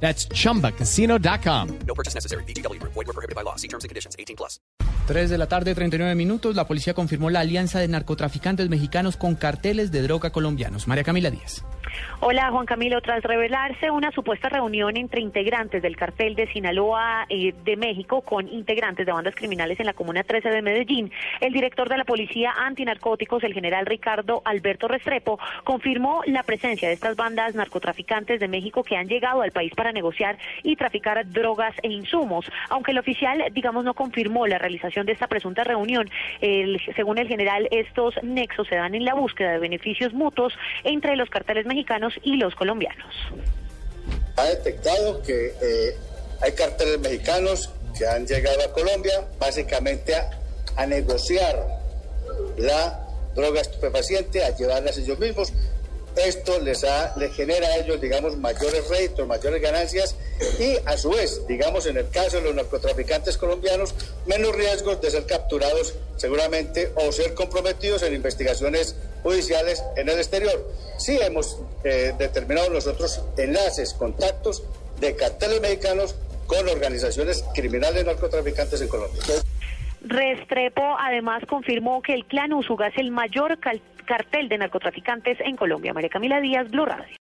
That's chumbacasino.com. No purchase necessary. BGW. Void were prohibited by law. See terms and conditions. 18 plus. 3 de la tarde, 39 minutos. La policía confirmó la alianza de narcotraficantes mexicanos con carteles de droga colombianos. María Camila Díaz. Hola Juan Camilo, tras revelarse una supuesta reunión entre integrantes del cartel de Sinaloa eh, de México con integrantes de bandas criminales en la Comuna 13 de Medellín, el director de la Policía Antinarcóticos, el general Ricardo Alberto Restrepo, confirmó la presencia de estas bandas narcotraficantes de México que han llegado al país para negociar y traficar drogas e insumos. Aunque el oficial, digamos, no confirmó la realización de esta presunta reunión, el- según el general, estos nexos se dan en la búsqueda de beneficios mutuos entre los carteles mexicanos y los colombianos. ha detectado que eh, hay carteles mexicanos que han llegado a Colombia básicamente a, a negociar la droga estupefaciente, a llevarlas ellos mismos. Esto les, ha, genera a ellos, digamos, mayores réditos, mayores ganancias y a su vez, digamos, en el caso de los narcotraficantes colombianos, menos riesgos de ser capturados seguramente o ser comprometidos en investigaciones judiciales en el exterior. Sí hemos eh, determinado nosotros enlaces, contactos de carteles mexicanos con organizaciones criminales narcotraficantes en Colombia. Restrepo además confirmó que el clan Usuga es el mayor cal- cartel de narcotraficantes en Colombia. María Camila Díaz, Blue Radio.